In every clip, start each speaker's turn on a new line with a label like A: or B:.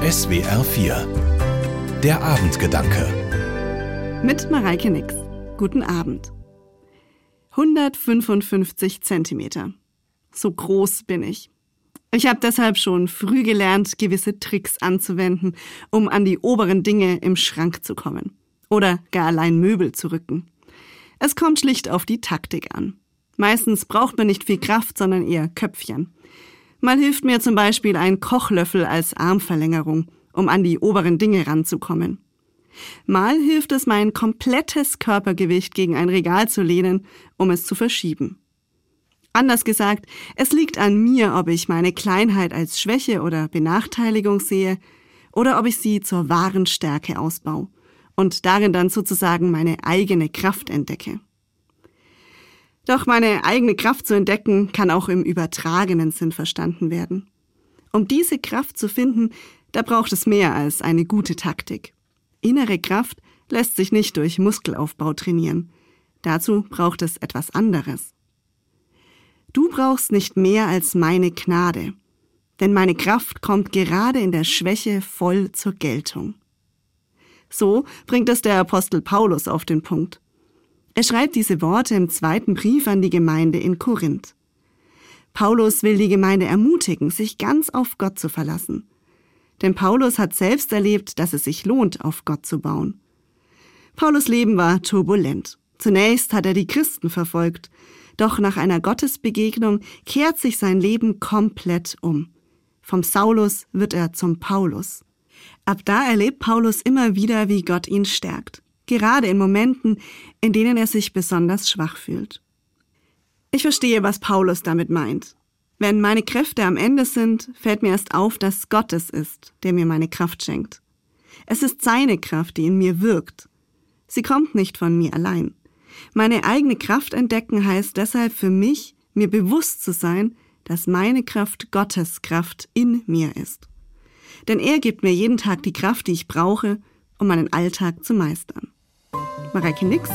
A: SWR 4 Der Abendgedanke
B: Mit Mareike Nix. Guten Abend. 155 Zentimeter. So groß bin ich. Ich habe deshalb schon früh gelernt, gewisse Tricks anzuwenden, um an die oberen Dinge im Schrank zu kommen. Oder gar allein Möbel zu rücken. Es kommt schlicht auf die Taktik an. Meistens braucht man nicht viel Kraft, sondern eher Köpfchen. Mal hilft mir zum Beispiel ein Kochlöffel als Armverlängerung, um an die oberen Dinge ranzukommen. Mal hilft es, mein komplettes Körpergewicht gegen ein Regal zu lehnen, um es zu verschieben. Anders gesagt, es liegt an mir, ob ich meine Kleinheit als Schwäche oder Benachteiligung sehe oder ob ich sie zur wahren Stärke ausbaue und darin dann sozusagen meine eigene Kraft entdecke. Doch meine eigene Kraft zu entdecken kann auch im übertragenen Sinn verstanden werden. Um diese Kraft zu finden, da braucht es mehr als eine gute Taktik. Innere Kraft lässt sich nicht durch Muskelaufbau trainieren. Dazu braucht es etwas anderes. Du brauchst nicht mehr als meine Gnade, denn meine Kraft kommt gerade in der Schwäche voll zur Geltung. So bringt es der Apostel Paulus auf den Punkt. Er schreibt diese Worte im zweiten Brief an die Gemeinde in Korinth. Paulus will die Gemeinde ermutigen, sich ganz auf Gott zu verlassen. Denn Paulus hat selbst erlebt, dass es sich lohnt, auf Gott zu bauen. Paulus Leben war turbulent. Zunächst hat er die Christen verfolgt, doch nach einer Gottesbegegnung kehrt sich sein Leben komplett um. Vom Saulus wird er zum Paulus. Ab da erlebt Paulus immer wieder, wie Gott ihn stärkt, gerade in Momenten, in denen er sich besonders schwach fühlt. Ich verstehe, was Paulus damit meint. Wenn meine Kräfte am Ende sind, fällt mir erst auf, dass Gott es ist, der mir meine Kraft schenkt. Es ist seine Kraft, die in mir wirkt. Sie kommt nicht von mir allein. Meine eigene Kraft entdecken heißt deshalb für mich, mir bewusst zu sein, dass meine Kraft Gottes Kraft in mir ist. Denn er gibt mir jeden Tag die Kraft, die ich brauche, um meinen Alltag zu meistern. Mareike Nix,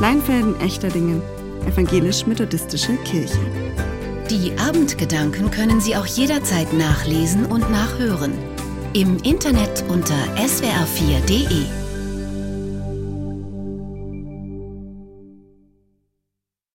B: Leinfelden Echterdingen, Evangelisch-Methodistische Kirche.
C: Die Abendgedanken können Sie auch jederzeit nachlesen und nachhören. Im Internet unter swr4.de.